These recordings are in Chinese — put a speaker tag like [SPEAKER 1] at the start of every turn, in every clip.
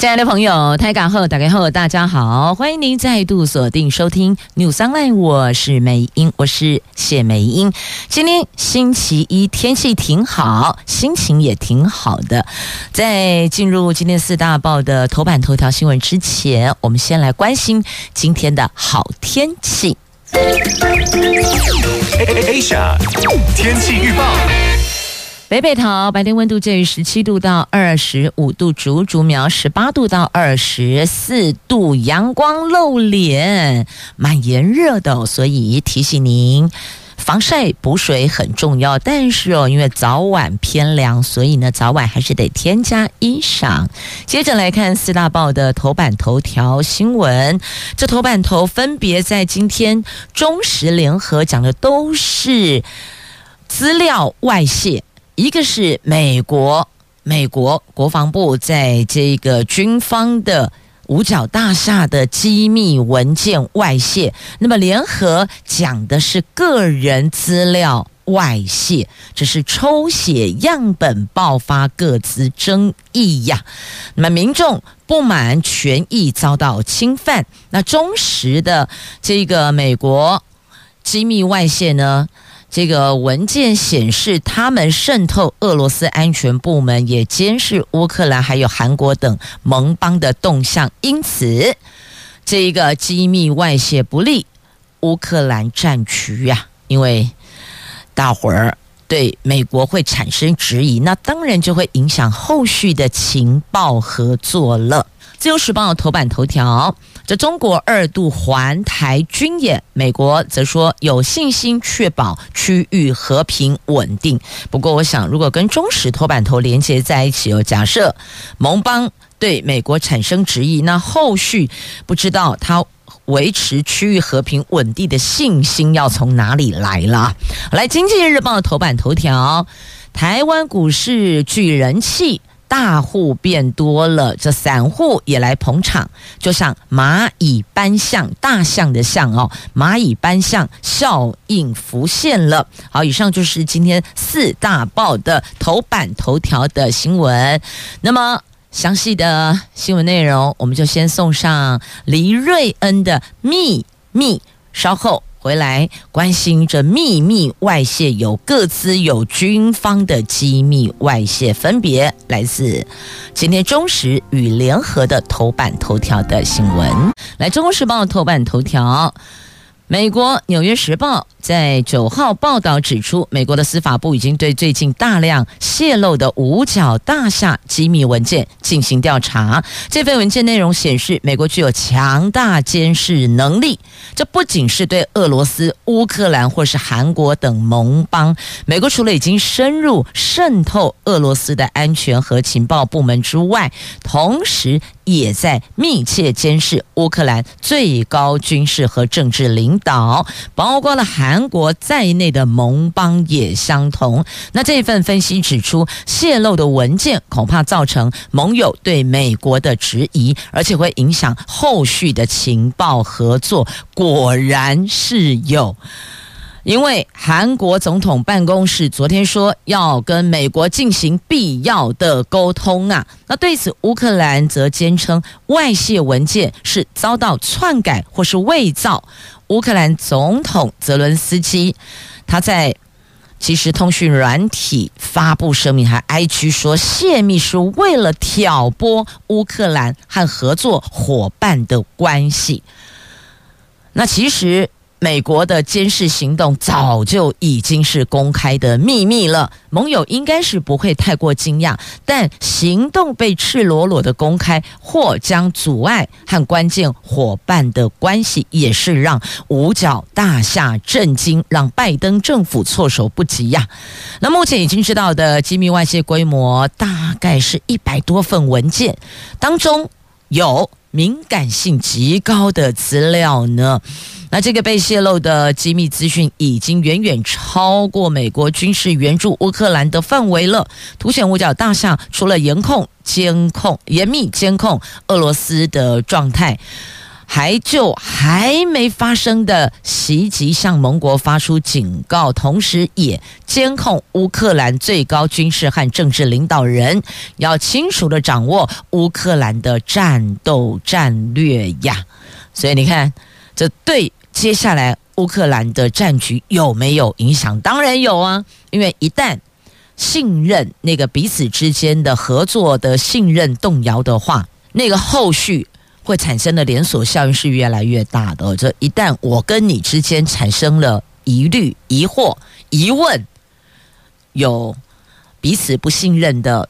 [SPEAKER 1] 亲爱的朋友，台港后打开后，大家好，欢迎您再度锁定收听 New Sunline，我是美英，我是谢美英。今天星期一，天气挺好，心情也挺好的。在进入今天四大报的头版头条新闻之前，我们先来关心今天的好天气。
[SPEAKER 2] Asia 天气预报。
[SPEAKER 1] 北北桃白天温度介于十七度到二十五度，竹竹苗十八度到二十四度，阳光露脸，蛮炎热的，所以提醒您防晒补水很重要。但是哦，因为早晚偏凉，所以呢，早晚还是得添加衣裳。接着来看四大报的头版头条新闻，这头版头分别在今天中时联合讲的都是资料外泄。一个是美国，美国国防部在这个军方的五角大厦的机密文件外泄，那么联合讲的是个人资料外泄，这是抽血样本爆发各自争议呀。那么民众不满权益遭到侵犯，那忠实的这个美国机密外泄呢？这个文件显示，他们渗透俄罗斯安全部门，也监视乌克兰还有韩国等盟邦的动向。因此，这一个机密外泄不利乌克兰战局呀，因为大伙儿对美国会产生质疑，那当然就会影响后续的情报合作了。自由时报头版头条。这中国二度环台军演，美国则说有信心确保区域和平稳定。不过，我想如果跟中石头版头连接在一起哦，假设盟邦对美国产生质疑，那后续不知道他维持区域和平稳定的信心要从哪里来了。来，《经济日报》的头版头条：台湾股市聚人气。大户变多了，这散户也来捧场，就像蚂蚁搬象，大象的象哦，蚂蚁搬象效应浮现了。好，以上就是今天四大报的头版头条的新闻。那么详细的新闻内容，我们就先送上黎瑞恩的秘密，稍后。回来关心这秘密外泄，有各自有军方的机密外泄，分别来自今天中时与联合的头版头条的新闻。来，中国时报头版头条。美国《纽约时报》在九号报道指出，美国的司法部已经对最近大量泄露的五角大厦机密文件进行调查。这份文件内容显示，美国具有强大监视能力。这不仅是对俄罗斯、乌克兰或是韩国等盟邦，美国除了已经深入渗透俄罗斯的安全和情报部门之外，同时也在密切监视乌克兰最高军事和政治领导，包括了韩国在内的盟邦也相同。那这份分析指出，泄露的文件恐怕造成盟友对美国的质疑，而且会影响后续的情报合作。果然是有。因为韩国总统办公室昨天说要跟美国进行必要的沟通啊，那对此乌克兰则坚称外泄文件是遭到篡改或是伪造。乌克兰总统泽伦斯基他在即时通讯软体发布声明，还 IG 说泄密是为了挑拨乌克兰和合作伙伴的关系。那其实。美国的监视行动早就已经是公开的秘密了，盟友应该是不会太过惊讶。但行动被赤裸裸的公开，或将阻碍和关键伙伴的关系，也是让五角大厦震惊，让拜登政府措手不及呀。那目前已经知道的机密外泄规模大概是一百多份文件，当中。有敏感性极高的资料呢？那这个被泄露的机密资讯已经远远超过美国军事援助乌克兰的范围了，凸显五角大厦除了严控监控、严密监控俄罗斯的状态。还就还没发生的袭击向盟国发出警告，同时也监控乌克兰最高军事和政治领导人，要清楚地掌握乌克兰的战斗战略呀。所以你看，这对接下来乌克兰的战局有没有影响？当然有啊，因为一旦信任那个彼此之间的合作的信任动摇的话，那个后续。会产生的连锁效应是越来越大的。这一旦我跟你之间产生了疑虑、疑惑、疑问，有彼此不信任的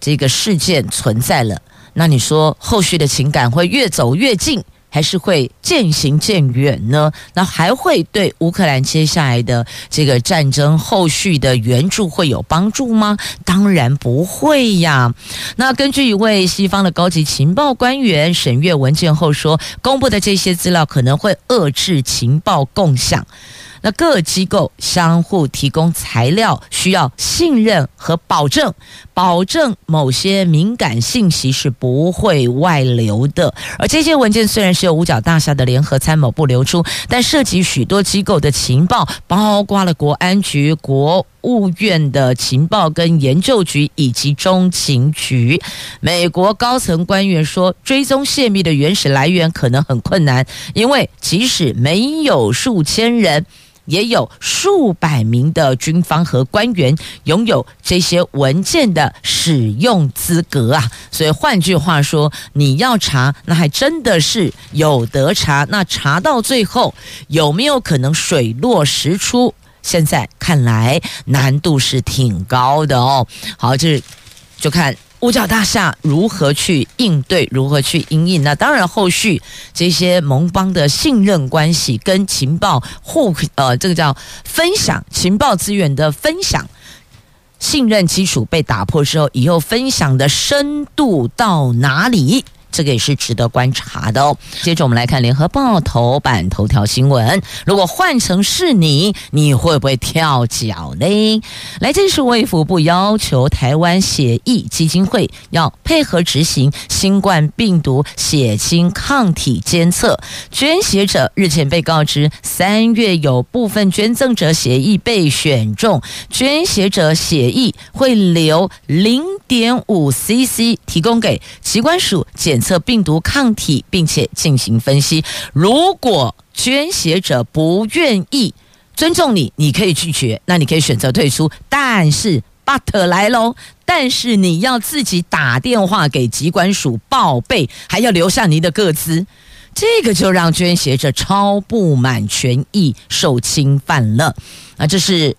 [SPEAKER 1] 这个事件存在了，那你说后续的情感会越走越近？还是会渐行渐远呢？那还会对乌克兰接下来的这个战争后续的援助会有帮助吗？当然不会呀。那根据一位西方的高级情报官员审阅文件后说，公布的这些资料可能会遏制情报共享。那各机构相互提供材料，需要信任和保证，保证某些敏感信息是不会外流的。而这些文件虽然是由五角大厦的联合参谋部流出，但涉及许多机构的情报，包括了国安局、国务院的情报跟研究局以及中情局。美国高层官员说，追踪泄密的原始来源可能很困难，因为即使没有数千人。也有数百名的军方和官员拥有这些文件的使用资格啊，所以换句话说，你要查，那还真的是有得查。那查到最后有没有可能水落石出？现在看来难度是挺高的哦。好，这就看。五角大厦如何去应对？如何去应应？那当然，后续这些盟邦的信任关系跟情报互呃，这个叫分享情报资源的分享，信任基础被打破之后，以后分享的深度到哪里？这个也是值得观察的哦。接着我们来看《联合报》头版头条新闻：如果换成是你，你会不会跳脚呢？来，这是卫福部要求台湾血液基金会要配合执行新冠病毒血清抗体监测。捐血者日前被告知，三月有部分捐赠者血液被选中，捐血者血液会留零点五 CC 提供给机关署检。测病毒抗体，并且进行分析。如果捐血者不愿意尊重你，你可以拒绝，那你可以选择退出。但是 but 来喽，但是你要自己打电话给疾管署报备，还要留下你的个资，这个就让捐血者超不满，权益受侵犯了。啊这是。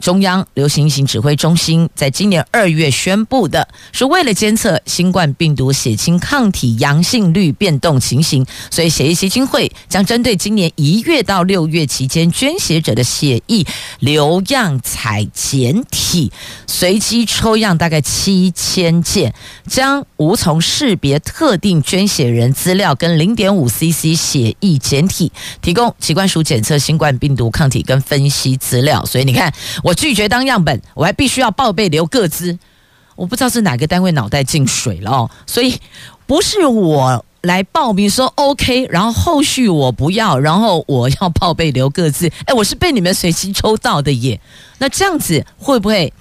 [SPEAKER 1] 中央流行疫情指挥中心在今年二月宣布的，是为了监测新冠病毒血清抗体阳性率变动情形，所以血液基金会将针对今年一月到六月期间捐血者的血液留样采检体，随机抽样大概七千件，将无从识别特定捐血人资料跟零点五 CC 血液检体，提供疾管署检测新冠病毒抗体跟分析资料。所以你看我。我拒绝当样本，我还必须要报备留个资。我不知道是哪个单位脑袋进水了哦，所以不是我来报名说 OK，然后后续我不要，然后我要报备留个资。哎，我是被你们随机抽到的耶。那这样子会不会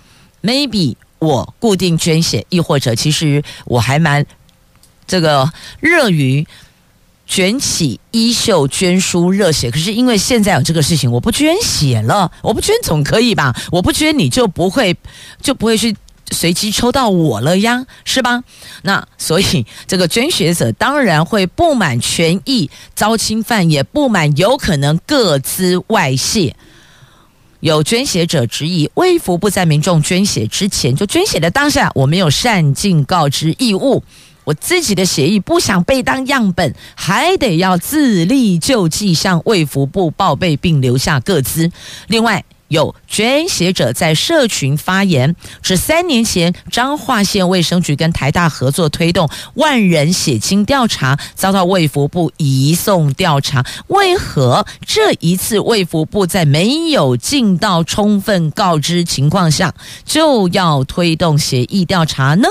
[SPEAKER 1] ？Maybe 我固定捐血，亦或者其实我还蛮这个热于。卷起衣袖捐输热血，可是因为现在有这个事情，我不捐血了，我不捐总可以吧？我不捐你就不会就不会去随机抽到我了呀，是吧？那所以这个捐血者当然会不满权益遭侵犯，也不满有可能个资外泄。有捐血者质疑，卫福不在民众捐血之前就捐血的当下，我没有善尽告知义务。我自己的协议不想被当样本，还得要自力救济，向卫福部报备并留下个资。另外，有捐血者在社群发言，指三年前彰化县卫生局跟台大合作推动万人血清调查，遭到卫福部移送调查。为何这一次卫福部在没有尽到充分告知情况下，就要推动协议调查呢？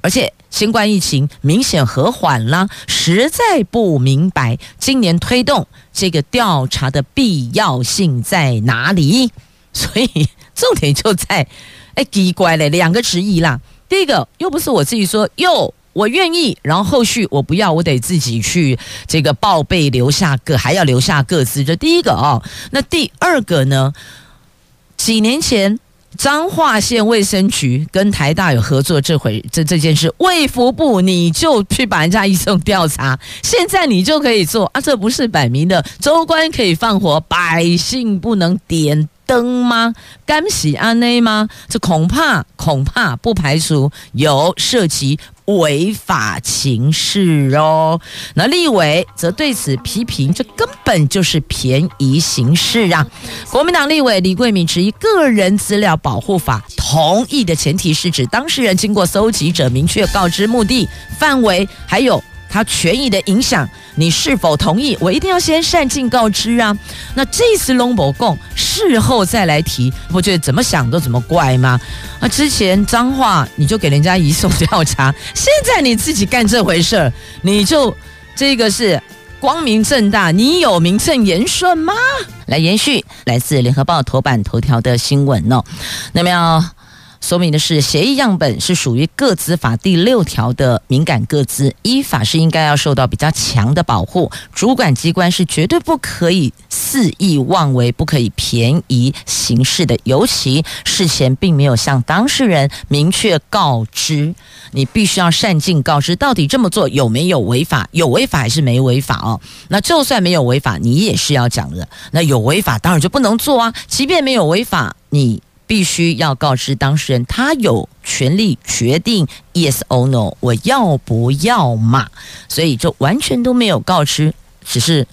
[SPEAKER 1] 而且新冠疫情明显和缓了，实在不明白今年推动这个调查的必要性在哪里。所以重点就在，哎，奇怪了，两个质疑啦。第一个又不是我自己说，哟，我愿意，然后后续我不要，我得自己去这个报备留下个，还要留下个资。这第一个哦，那第二个呢？几年前彰化县卫生局跟台大有合作这回这这件事，卫福部你就去把人家医生调查，现在你就可以做啊？这不是摆明的州官可以放火，百姓不能点灯吗？干洗安内吗？这恐怕恐怕不排除有涉及违法情事哦。那立委则对此批评，这根本就是便宜行事啊！国民党立委李桂敏质疑个人资料保护法同意的前提是指当事人经过搜集者明确告知目的、范围，还有。他权益的影响，你是否同意？我一定要先善尽告知啊！那这次龙博共事后再来提，我觉得怎么想都怎么怪吗？啊，之前脏话你就给人家移送调查，现在你自己干这回事儿，你就这个是光明正大，你有名正言顺吗？来延续来自联合报头版头条的新闻哦，那么要。说明的是，协议样本是属于个资法第六条的敏感个资，依法是应该要受到比较强的保护。主管机关是绝对不可以肆意妄为，不可以便宜行事的。尤其事前并没有向当事人明确告知，你必须要善尽告知，到底这么做有没有违法？有违法还是没违法哦？那就算没有违法，你也是要讲的。那有违法，当然就不能做啊。即便没有违法，你。必须要告知当事人，他有权利决定 yes or no，我要不要嘛？所以就完全都没有告知，只是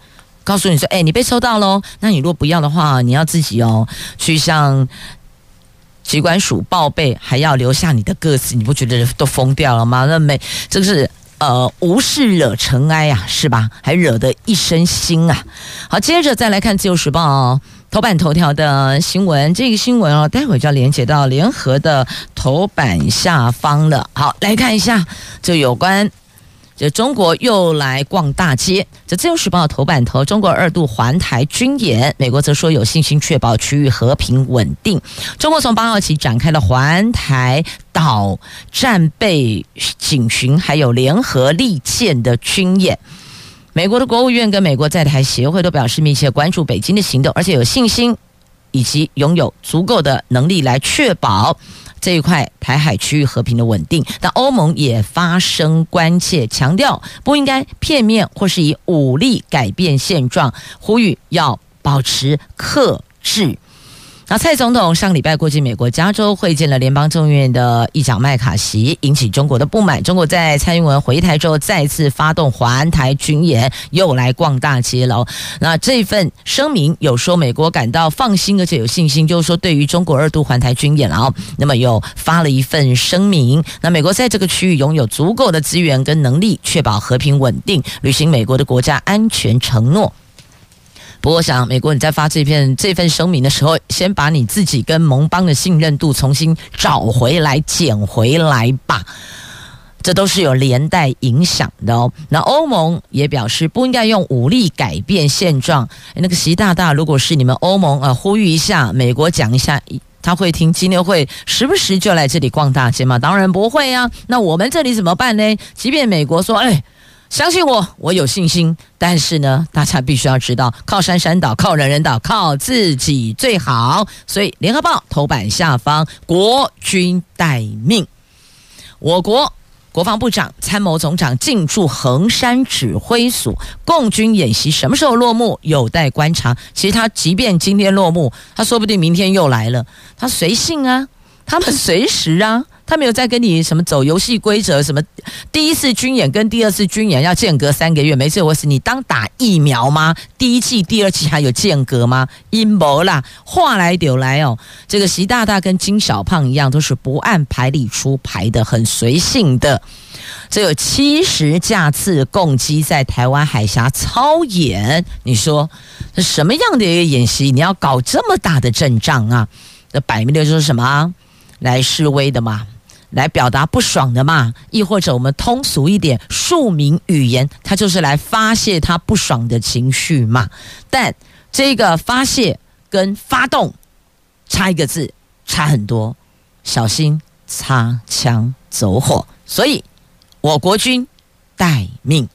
[SPEAKER 1] 告诉你说，哎，你被抽到喽。那你如果不要的话，你要自己哦去向机关署报备，还要留下你的个子，你不觉得都疯掉了吗？那没，这个是呃无事惹尘埃啊，是吧？还惹得一身腥啊。好，接着再来看《自由时报》哦。头版头条的新闻，这个新闻哦，待会就要连接到联合的头版下方了。好，来看一下，这有关这中国又来逛大街。这自由时报头版头，中国二度环台军演，美国则说有信心确保区域和平稳定。中国从八号起展开了环台岛战备警巡，还有联合利剑的军演。美国的国务院跟美国在台协会都表示密切关注北京的行动，而且有信心以及拥有足够的能力来确保这一块台海区域和平的稳定。但欧盟也发声关切，强调不应该片面或是以武力改变现状，呼吁要保持克制。那蔡总统上礼拜过境美国加州，会见了联邦众议院的议长麦卡锡，引起中国的不满。中国在蔡英文回台之后，再次发动环台军演，又来逛大街了。那这份声明有说美国感到放心，而且有信心，就是说对于中国二度环台军演，然后那么又发了一份声明。那美国在这个区域拥有足够的资源跟能力，确保和平稳定，履行美国的国家安全承诺。不过，想美国你在发这篇这份声明的时候，先把你自己跟盟邦的信任度重新找回来、捡回来吧。这都是有连带影响的哦。那欧盟也表示不应该用武力改变现状。那个习大大，如果是你们欧盟啊，呼吁一下美国讲一下，他会听金牛会时不时就来这里逛大街吗？当然不会啊。那我们这里怎么办呢？即便美国说，哎。相信我，我有信心。但是呢，大家必须要知道，靠山山倒，靠人人倒，靠自己最好。所以，《联合报》头版下方，国军待命。我国国防部长、参谋总长进驻横山指挥所，共军演习什么时候落幕？有待观察。其实他即便今天落幕，他说不定明天又来了。他随性啊。他们随时啊。他没有在跟你什么走游戏规则，什么第一次军演跟第二次军演要间隔三个月，没事，我是。你当打疫苗吗？第一季、第二季还有间隔吗？阴谋啦，话来就来哦。这个习大大跟金小胖一样，都是不按牌理出牌的，很随性的。这有七十架次共机在台湾海峡操演，你说这什么样的一个演习？你要搞这么大的阵仗啊？这摆明了就是什么？来示威的嘛。来表达不爽的嘛，亦或者我们通俗一点，庶民语言，他就是来发泄他不爽的情绪嘛。但这个发泄跟发动差一个字，差很多，小心擦枪走火。所以，我国军待命，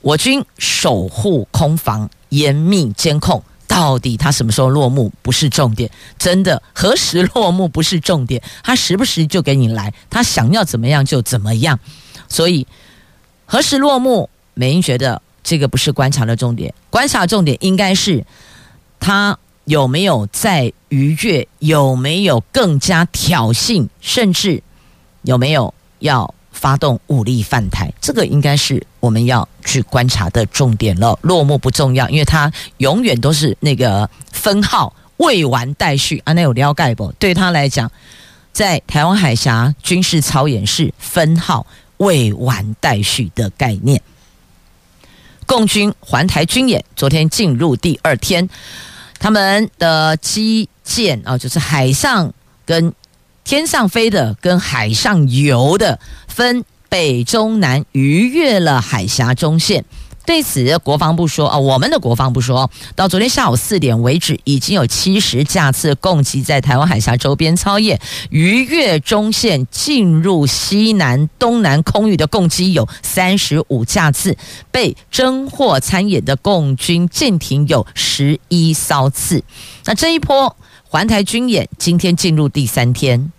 [SPEAKER 1] 我军守护空防，严密监控。到底他什么时候落幕不是重点，真的何时落幕不是重点，他时不时就给你来，他想要怎么样就怎么样，所以何时落幕，美英觉得这个不是观察的重点，观察重点应该是他有没有在逾越，有没有更加挑衅，甚至有没有要。发动武力犯台，这个应该是我们要去观察的重点了。落幕不重要，因为它永远都是那个分号未完待续啊，那有了解不？对他来讲，在台湾海峡军事操演是分号未完待续的概念。共军环台军演昨天进入第二天，他们的机舰啊，就是海上跟。天上飞的跟海上游的分北中南逾越了海峡中线。对此，国防部说：“啊，我们的国防部说到昨天下午四点为止，已经有七十架次共机在台湾海峡周边操演，逾越中线进入西南、东南空域的共机有三十五架次，被侦获参演的共军舰艇有十一艘次。那这一波。”环台军演今天进入第三天，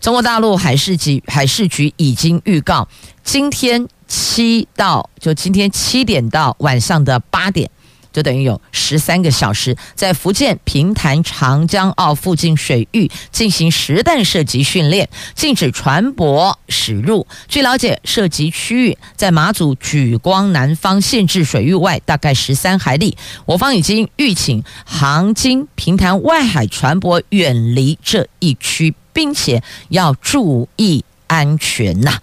[SPEAKER 1] 中国大陆海事局海事局已经预告，今天七到就今天七点到晚上的八点。就等于有十三个小时，在福建平潭长江澳附近水域进行实弹射击训练，禁止船舶驶入。据了解，射击区域在马祖莒光南方限制水域外大概十三海里。我方已经预请航经平潭外海船舶远离这一区，并且要注意安全呐。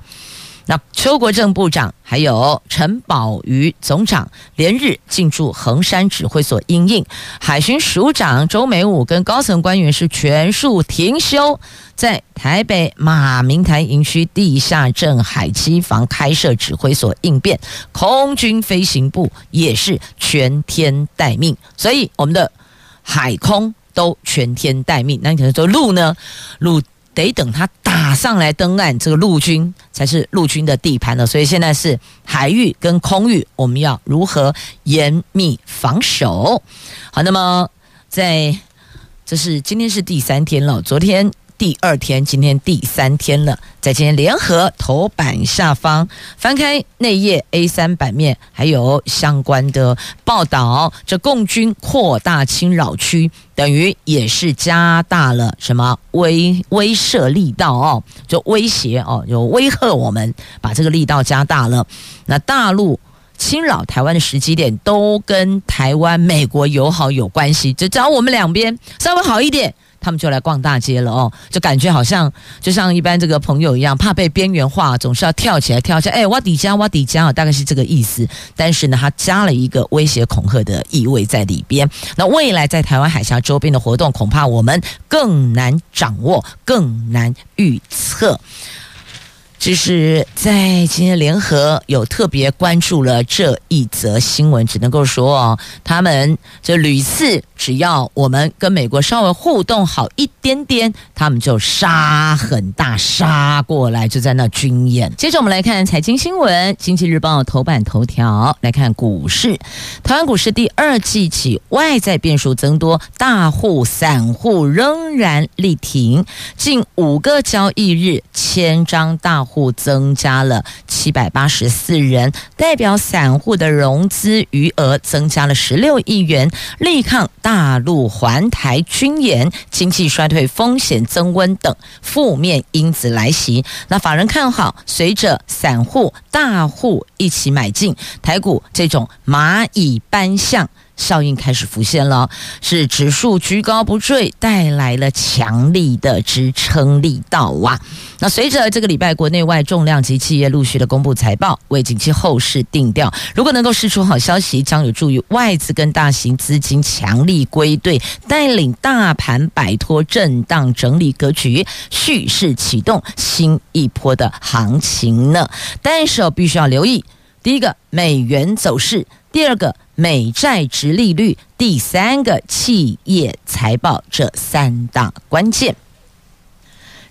[SPEAKER 1] 那邱国正部长还有陈宝瑜总长连日进驻横山指挥所应应，海巡署长周美武跟高层官员是全数停休，在台北马明台营区地下镇海基房开设指挥所应变，空军飞行部也是全天待命，所以我们的海空都全天待命。那你可能说陆呢？陆。得等他打上来登岸，这个陆军才是陆军的地盘了。所以现在是海域跟空域，我们要如何严密防守？好，那么在这是今天是第三天了，昨天。第二天，今天第三天了。在今天联合头版下方翻开内页 A 三版面，还有相关的报道。这共军扩大侵扰区，等于也是加大了什么威威慑力道哦，就威胁哦，就威吓我们，把这个力道加大了。那大陆侵扰台湾的时机点，都跟台湾、美国友好有关系，就只要我们两边稍微好一点。他们就来逛大街了哦，就感觉好像就像一般这个朋友一样，怕被边缘化，总是要跳起来跳起来。哎，挖底加挖底加，大概是这个意思。但是呢，他加了一个威胁恐吓的意味在里边。那未来在台湾海峡周边的活动，恐怕我们更难掌握，更难预测。就是在今天联合有特别关注了这一则新闻，只能够说哦，他们这屡次只要我们跟美国稍微互动好一点点，他们就杀很大杀过来，就在那军演。接着我们来看财经新闻，《经济日报》头版头条来看股市，台湾股市第二季起外在变数增多，大户散户仍然力挺，近五个交易日千张大。户增加了七百八十四人，代表散户的融资余额增加了十六亿元，力抗大陆环台军演、经济衰退风险增温等负面因子来袭。那法人看好，随着散户、大户一起买进台股，这种蚂蚁搬象。效应开始浮现了，是指数居高不坠，带来了强力的支撑力道哇。那随着这个礼拜国内外重量级企业陆续的公布财报，为景气后市定调。如果能够释出好消息，将有助于外资跟大型资金强力归队，带领大盘摆脱震荡整理格局，蓄势启动新一波的行情呢。但是必须要留意，第一个美元走势，第二个。美债殖利率，第三个企业财报，这三大关键。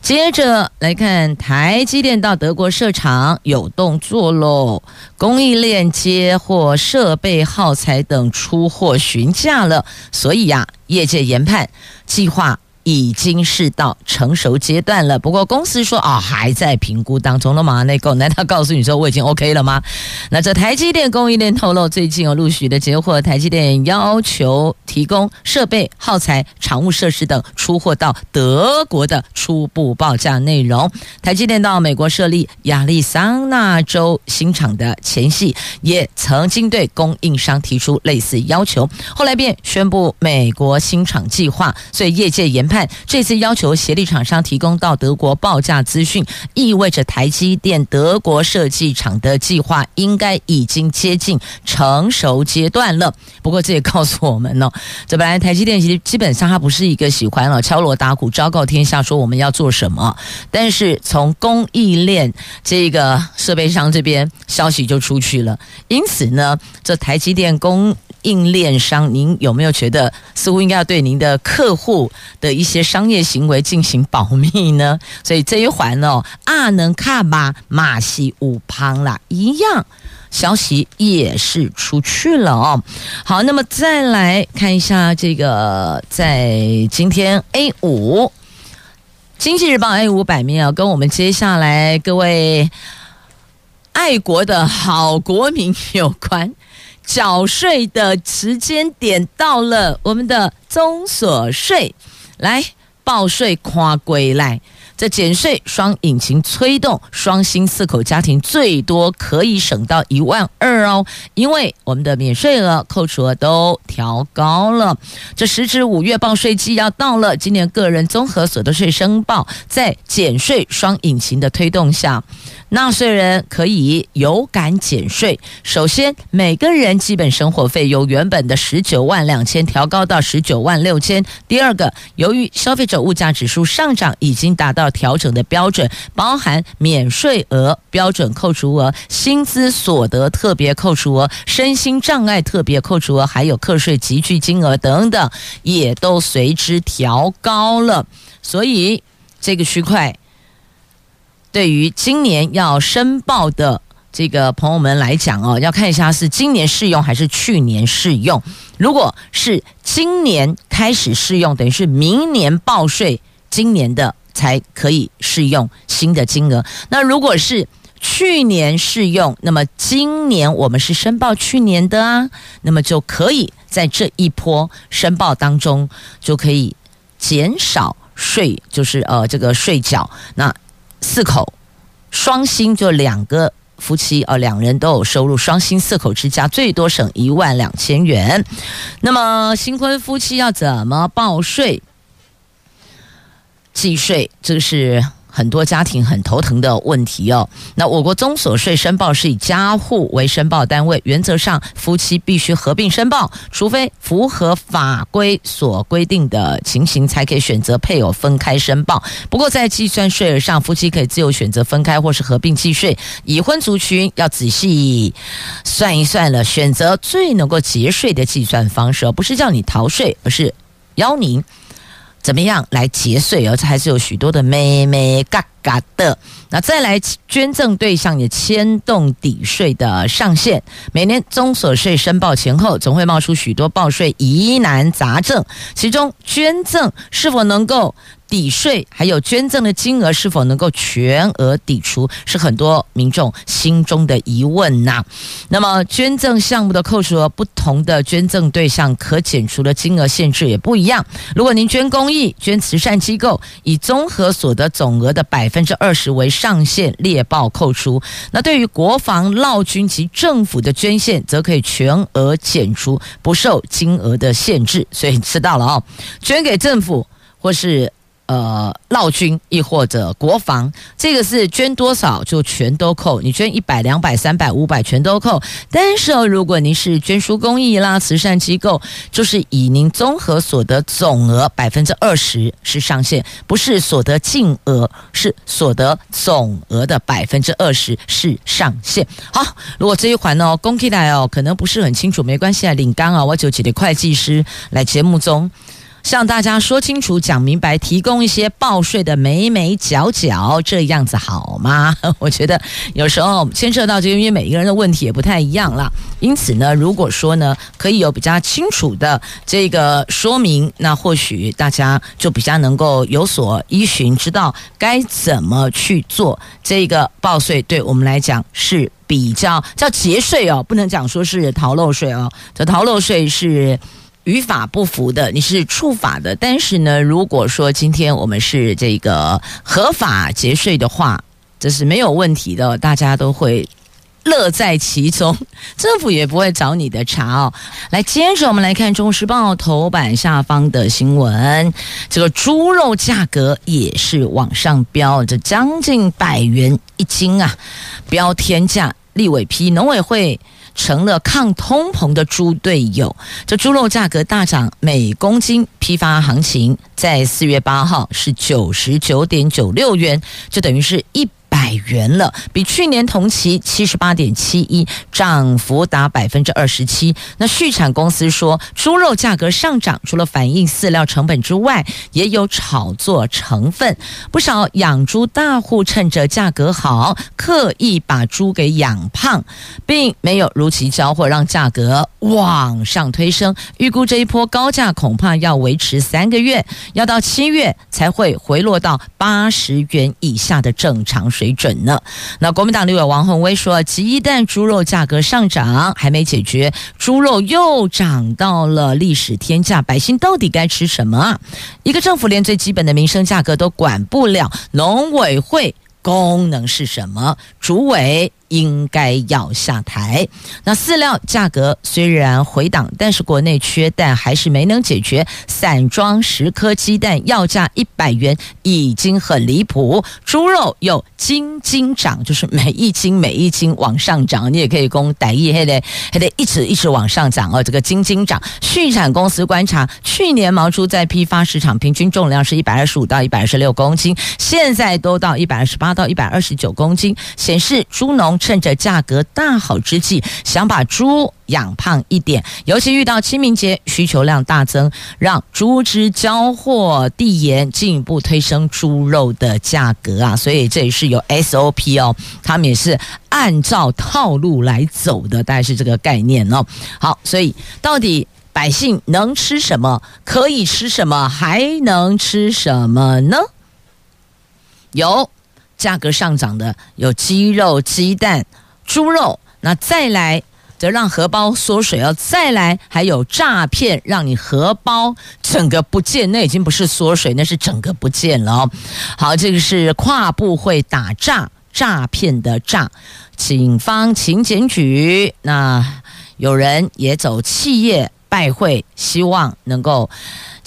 [SPEAKER 1] 接着来看台积电到德国设厂有动作喽，供应链接货、设备、耗材等出货询价了，所以呀、业界研判计划。已经是到成熟阶段了，不过公司说啊、还在评估当中了吗？那够难道告诉你说我已经 OK 了吗？那这台积电供应链透露，最近有陆续的接获台积电要求提供设备、耗材、厂务设施等出货到德国的初步报价内容。台积电到美国设立亚利桑那州新厂的前夕，也曾经对供应商提出类似要求，后来便宣布美国新厂计划，所以业界研判。这次要求协力厂商提供到德国报价资讯，意味着台积电德国设计厂的计划应该已经接近成熟阶段了。不过这也告诉我们呢，这本来台积电其实基本上它不是一个喜欢了敲锣打鼓昭告天下说我们要做什么，但是从供应链这个设备商这边消息就出去了，因此呢，这台积电供应链商，您有没有觉得似乎应该要对您的客户的一些商业行为进行保密呢？所以这一环哦，阿能卡巴马西乌胖啦，一样消息也是出去了哦。好，那么再来看一下这个，在今天 A 五经济日报 A 五版面啊，跟我们接下来各位爱国的好国民有关。缴税的时间点到了，我们的综所税来报税跨归来。这减税双引擎催动，双薪四口家庭最多可以省到一万二哦，因为我们的免税额、扣除额都调高了。这时值五月报税季要到了，今年个人综合所得税申报在减税双引擎的推动下，纳税人可以有感减税。首先，每个人基本生活费由原本的十九万两千调高到十九万六千。第二个，由于消费者物价指数上涨，已经达到。调整的标准包含免税额、标准扣除额、薪资所得特别扣除额、身心障碍特别扣除额，还有课税集聚金额等等，也都随之调高了。所以这个区块对于今年要申报的这个朋友们来讲哦，要看一下是今年适用还是去年适用。如果是今年开始适用，等于是明年报税，今年的。才可以适用新的金额。那如果是去年适用，那么今年我们是申报去年的啊，那么就可以在这一波申报当中就可以减少税，就是呃这个税缴。那四口双薪就两个夫妻哦两人都有收入，双薪四口之家最多省一万两千元。那么新婚夫妻要怎么报税？计税，这个是很多家庭很头疼的问题哦。那我国综所税申报是以家户为申报单位，原则上夫妻必须合并申报，除非符合法规所规定的情形，才可以选择配偶分开申报。不过在计算税额上，夫妻可以自由选择分开或是合并计税。已婚族群要仔细算一算了，选择最能够节税的计算方式，而不是叫你逃税，而是邀您。怎么样来节税？而且还是有许多的妹妹嘎嘎的。那再来捐赠对象也牵动抵税的上限。每年综所税申报前后，总会冒出许多报税疑难杂症。其中捐赠是否能够抵税还有捐赠的金额是否能够全额抵除，是很多民众心中的疑问呐、那么捐赠项目的扣除额，不同的捐赠对象可减除的金额限制也不一样。如果您捐公益、捐慈善机构，以综合所得总额的百分之二十为上限列报扣除。那对于国防、劳军及政府的捐献，则可以全额减除，不受金额的限制。所以你知道了哦，捐给政府或是。呃，劳军亦或者国防，这个是捐多少就全都扣，你捐一百、两百、三百、五百全都扣。但是哦，如果您是捐书公益啦、慈善机构，就是以您综合所得总额百分之二十是上限，不是所得净额，是所得总额的百分之二十是上限。好，如果这一环哦，公开来哦，可能不是很清楚，没关系啊，领刚啊，我就请的会计师来节目中。向大家说清楚、讲明白，提供一些报税的眉眉角角，这样子好吗？我觉得有时候牵涉到这个，因为每一个人的问题也不太一样啦。因此呢，如果说呢，可以有比较清楚的这个说明，那或许大家就比较能够有所依循，知道该怎么去做这个报税，对我们来讲是比较叫节税哦，不能讲说是逃漏税哦，这逃漏税是。与法不符的，你是触法的。但是呢，如果说今天我们是这个合法节税的话，这是没有问题的，大家都会乐在其中，政府也不会找你的茬哦。来，接着我们来看《中时报》头版下方的新闻，这个猪肉价格也是往上飙，这将近百元一斤啊，飙天价，立委批农委会。成了抗通膨的猪队友，这猪肉价格大涨，每公斤批发行情在四月八号是九十九点九六元，就等于是一。百元了，比去年同期七十八点七一，涨幅达百分之二十七。那畜产公司说，猪肉价格上涨，除了反映饲料成本之外，也有炒作成分。不少养猪大户趁着价格好，刻意把猪给养胖，并没有如期交货，让价格往上推升。预估这一波高价恐怕要维持三个月，要到七月才会回落到八十元以下的正常水为准呢？那国民党立委王红薇说，鸡蛋、猪肉价格上涨还没解决，猪肉又涨到了历史天价，百姓到底该吃什么啊？一个政府连最基本的民生价格都管不了，农委会功能是什么？主委。应该要下台。那饲料价格虽然回档，但是国内缺蛋还是没能解决。散装十颗鸡蛋要价一百元，已经很离谱。猪肉又斤斤涨，就是每一斤每一斤往上涨。你也可以供歹意，还得还得一直一直往上涨哦。这个斤斤涨。畜产公司观察，去年毛猪在批发市场平均重量是一百二十五到一百二十六公斤，现在都到一百二十八到一百二十九公斤，显示猪农。趁着价格大好之际，想把猪养胖一点，尤其遇到清明节，需求量大增，让猪只交货递延，进一步推升猪肉的价格啊！所以这也是有 SOP 哦，他们也是按照套路来走的，大概是这个概念哦。好，所以到底百姓能吃什么？可以吃什么？还能吃什么呢？有。价格上涨的有鸡肉、鸡蛋、猪肉，那再来则让荷包缩水哦。再来还有诈骗，让你荷包整个不见，那已经不是缩水，那是整个不见了哦。好，这个是跨部会打诈诈骗的诈，警方请检举。那有人也走企业拜会，希望能够。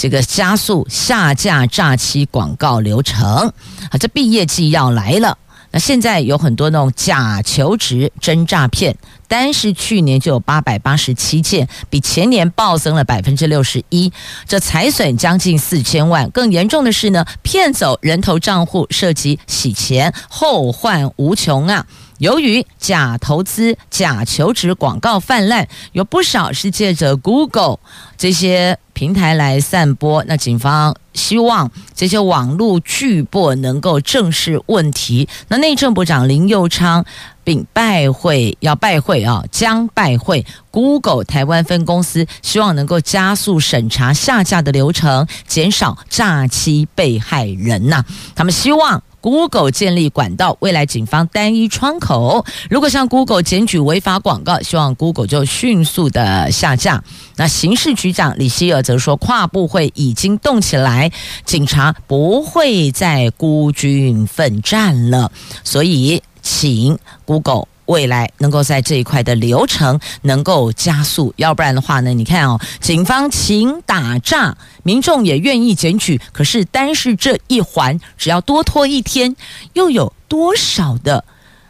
[SPEAKER 1] 这个加速下架诈欺广告流程啊！这毕业季要来了，那现在有很多那种假求职真诈骗，单是去年就有八百八十七件，比前年暴增了百分之六十一，这财损将近四千万。更严重的是呢，骗走人头账户，涉及洗钱，后患无穷啊！由于假投资、假求职广告泛滥，有不少是借着 Google 这些平台来散播。那警方希望这些网络巨擘能够正视问题。那内政部长林佑昌并拜会，要拜会啊，将拜会 Google 台湾分公司，希望能够加速审查下架的流程，减少诈欺被害人呐、他们希望。Google 建立管道，未来警方单一窗口。如果向 Google 检举违法广告，希望 Google 就迅速的下架。那刑事局长李希尔则说，跨部会已经动起来，警察不会再孤军奋战了。所以，请 Google。未来能够在这一块的流程能够加速，要不然的话呢？你看哦，警方请打诈，民众也愿意检举，可是单是这一环，只要多拖一天，又有多少的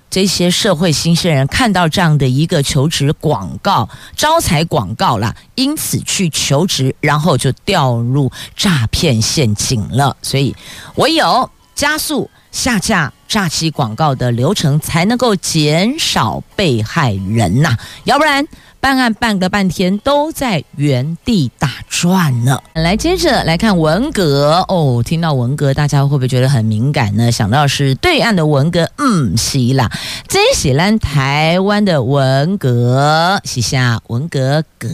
[SPEAKER 1] 这些社会新鲜人看到这样的一个求职广告、招财广告啦，因此去求职，然后就掉入诈骗陷阱了。所以，唯有加速下架。诈欺广告的流程才能够减少被害人呐、要不然办案办个半天都在原地打转呢。来，接着来看文革哦，听到文革，大家会不会觉得很敏感呢？想到是对岸的文革，嗯，是啦，这是咱台湾的文革，写下文革隔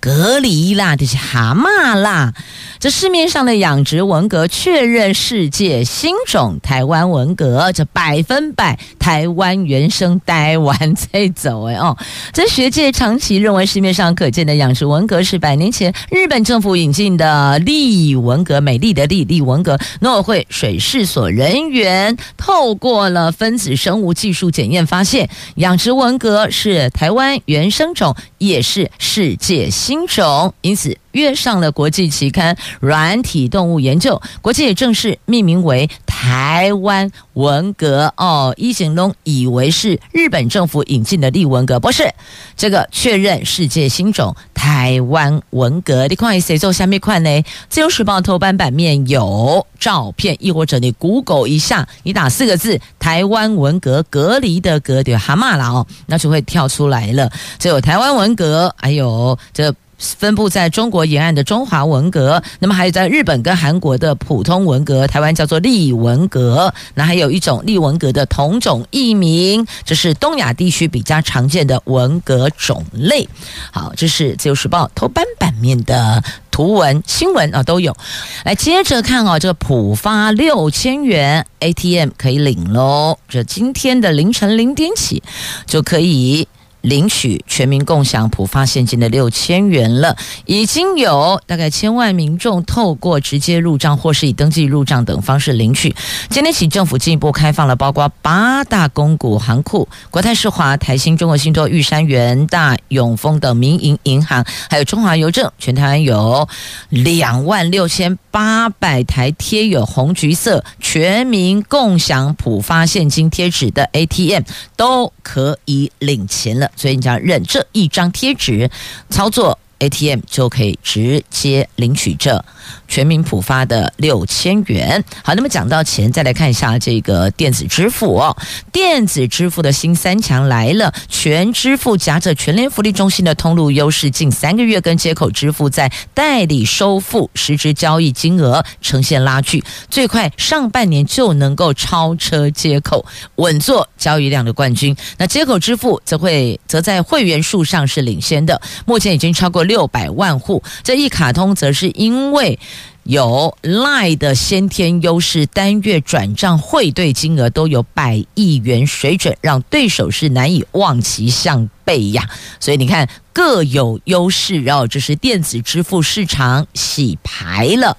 [SPEAKER 1] 隔离啦，这是蛤蟆啦。这市面上的养殖文革确认世界新种台湾文革，这百分百台湾原生台湾在走哎哦，这学界长期认为市面上可见的养殖文革是百年前日本政府引进的丽文革，美丽的丽丽文革，农委会水试所人员透过了分子生物技术检验发现，养殖文革是台湾原生种，也是世界新种，因此。约上了国际期刊《软体动物研究》，国际也正式命名为台湾文革哦。一行东以为是日本政府引进的丽文革，不是这个确认世界新种台湾文革。你看谁做下面款呢？自由时报头版版面有照片，亦或者你 Google 一下，你打四个字“台湾文革”，隔离的隔对蛤蟆了哦，那就会跳出来了。这有台湾文革，还有这。分布在中国沿岸的中华文革，那么还有在日本跟韩国的普通文革，台湾叫做丽文革。那还有一种丽文革的同种异名，这是东亚地区比较常见的文革种类。好，这是自由时报头版版面的图文新闻啊，都有。来接着看哦，这个浦发六千元 ATM 可以领喽，这今天的凌晨零点起就可以。领取全民共享普发现金的六千元了，已经有大概千万民众透过直接入账或是以登记入账等方式领取。今天起，政府进一步开放了包括八大公股行库、国泰世华、台新、中国信托、玉山、元大、永丰等民营银行，还有中华邮政，全台湾有两万六千八百台贴有红橘色全民共享普发现金贴纸的 ATM 都可以领钱了。所以你只要认这一张贴纸，操作 ATM 就可以直接领取这全民普发的六千元。好，那么讲到钱，再来看一下这个电子支付。电子支付的新三强来了，全支付夹着全联福利中心的通路优势，近三个月跟接口支付在代理收付实质交易金额呈现拉锯，最快上半年就能够超车接口，稳坐交易量的冠军。那接口支付则会则在会员数上是领先的，目前已经超过六百万户。这一卡通则是因为。有 Line 的先天优势，单月转账汇兑金额都有百亿元水准，让对手是难以望其项背呀。所以你看，各有优势，然后这是电子支付市场洗牌了。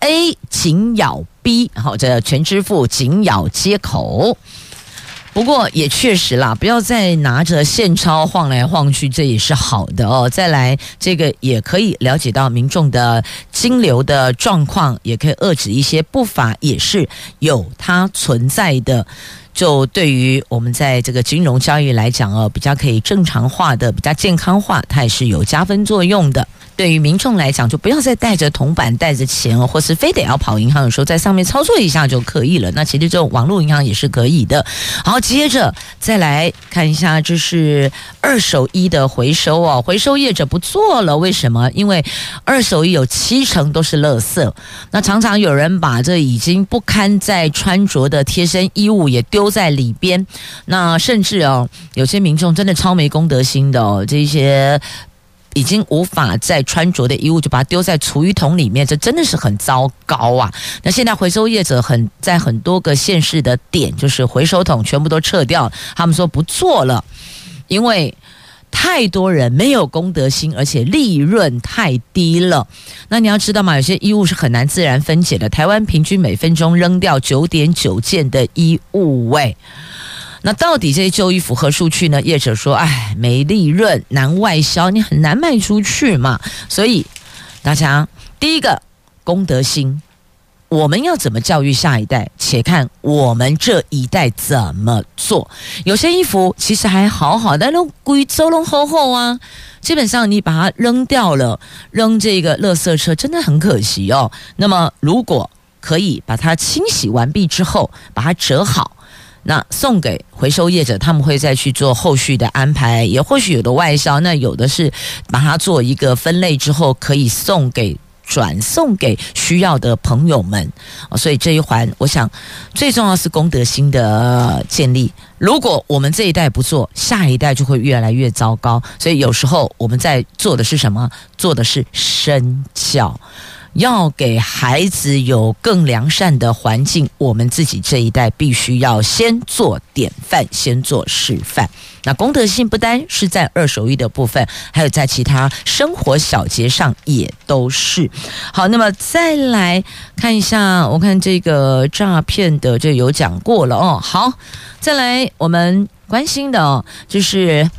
[SPEAKER 1] A 紧咬 B，好，这全支付紧咬接口。不过也确实啦，不要再拿着现钞晃来晃去，这也是好的哦。再来，这个也可以了解到民众的金流的状况，也可以遏制一些不法，也是有它存在的。就对于我们在这个金融交易来讲哦，比较可以正常化的、比较健康化，它也是有加分作用的。对于民众来讲，就不要再带着铜板、带着钱哦，或是非得要跑银行的时候，在上面操作一下就可以了。那其实这种网络银行也是可以的。好，接着再来看一下，这是二手衣的回收哦，回收业者不做了，为什么？因为二手衣有七成都是垃圾。那常常有人把这已经不堪再穿着的贴身衣物也丢在里边，那甚至哦，有些民众真的超没公德心的哦，这些。已经无法再穿着的衣物，就把它丢在厨余桶里面，这真的是很糟糕啊！那现在回收业者很在很多个县市的点，就是回收桶全部都撤掉，他们说不做了，因为太多人没有公德心，而且利润太低了。那你要知道嘛，有些衣物是很难自然分解的。台湾平均每分钟扔掉九点九件的衣物，喂。那到底这些旧衣服何处去呢？业者说：“哎，没利润，难外销，你很难卖出去嘛。所以大家第一个公德心，我们要怎么教育下一代？且看我们这一代怎么做。有些衣服其实还好好，但都贵州龙厚厚啊。基本上你把它扔掉了，扔这个垃圾车，真的很可惜哦。那么如果可以把它清洗完毕之后，把它折好。”那送给回收业者，他们会再去做后续的安排，也或许有的外销，那有的是把它做一个分类之后，可以送给转送给需要的朋友们。所以这一环，我想最重要是公德心的建立。如果我们这一代不做，下一代就会越来越糟糕。所以有时候我们在做的是什么？做的是身教。要给孩子有更良善的环境，我们自己这一代必须要先做典范，先做示范。那公德心不单是在二手衣的部分，还有在其他生活小节上也都是。好，那么再来看一下，我看这个诈骗的这有讲过了哦。好，再来我们关心的哦，就是。《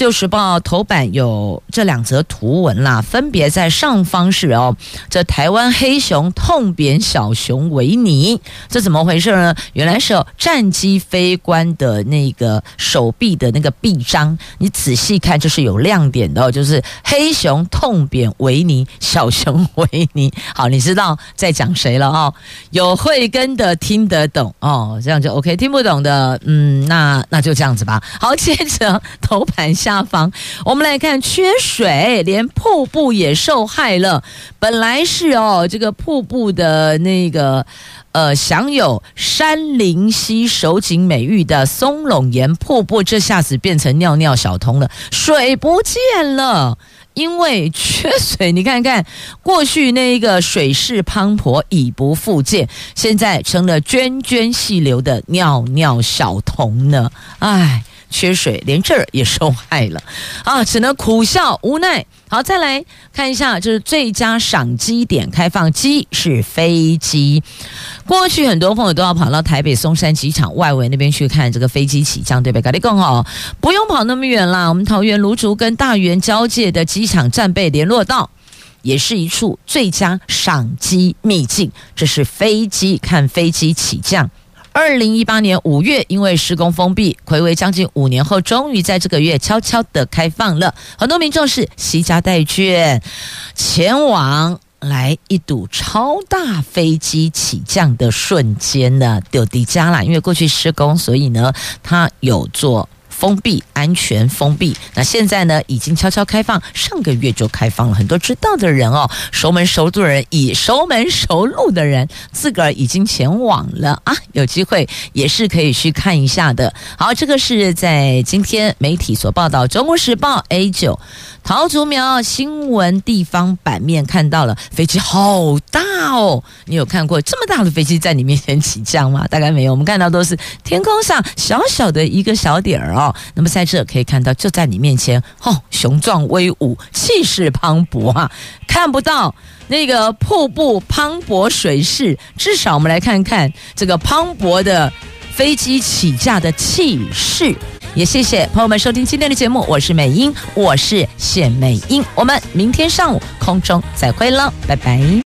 [SPEAKER 1] 旧时报》头版有这两则图文啦，分别在上方是哦，这台湾黑熊痛扁小熊维尼，这怎么回事呢？原来是哦战机飞官的那个手臂的那个臂章，你仔细看，就是有亮点的哦，就是黑熊痛扁维尼，小熊维尼。好，你知道在讲谁了哦？有慧根的听得懂哦，这样就 OK，听不懂的，嗯，那那就这样子吧。好，接着头版下。下方，我们来看缺水，连瀑布也受害了。本来是哦，这个瀑布的那个呃，享有山林溪首景美誉的松櫳岩瀑布，这下子变成尿尿小童了，水不见了，因为缺水。你看看，过去那一个水势磅礴，已不复见，现在成了涓涓细流的尿尿小童呢。唉。缺水，连这儿也受害了啊！只能苦笑无奈。好，再来看一下，就是最佳赏机点开放机是飞机。过去很多朋友都要跑到台北松山机场外围那边去看这个飞机起降，对不对？搞得更好，不用跑那么远啦。我们桃园芦竹跟大园交界的机场战备联络道，也是一处最佳赏机秘境。这是飞机看飞机起降。二零一八年五月，因为施工封闭，暌违将近五年后，终于在这个月悄悄的开放了。很多民众是携家带眷前往，来一睹超大飞机起降的瞬间呢，就迪迦啦。因为过去施工，所以呢，它有做。封闭，安全封闭。那现在呢，已经悄悄开放，上个月就开放了。很多知道的人哦，熟门熟路的人，以熟门熟路的人，自个儿已经前往了啊。有机会也是可以去看一下的。好，这个是在今天媒体所报道，《中国时报》A9。桃竹苗新闻地方版面看到了飞机好大哦，你有看过这么大的飞机在你面前起降吗？大概没有，我们看到都是天空上小小的一个小点儿哦。那么在这可以看到，就在你面前，哦，雄壮威武，气势磅礴啊！看不到那个瀑布磅礴水势，至少我们来看看这个磅礴的飞机起驾的气势。也谢谢朋友们收听今天的节目，我是美英，我是谢美英，我们明天上午空中再会了，拜拜。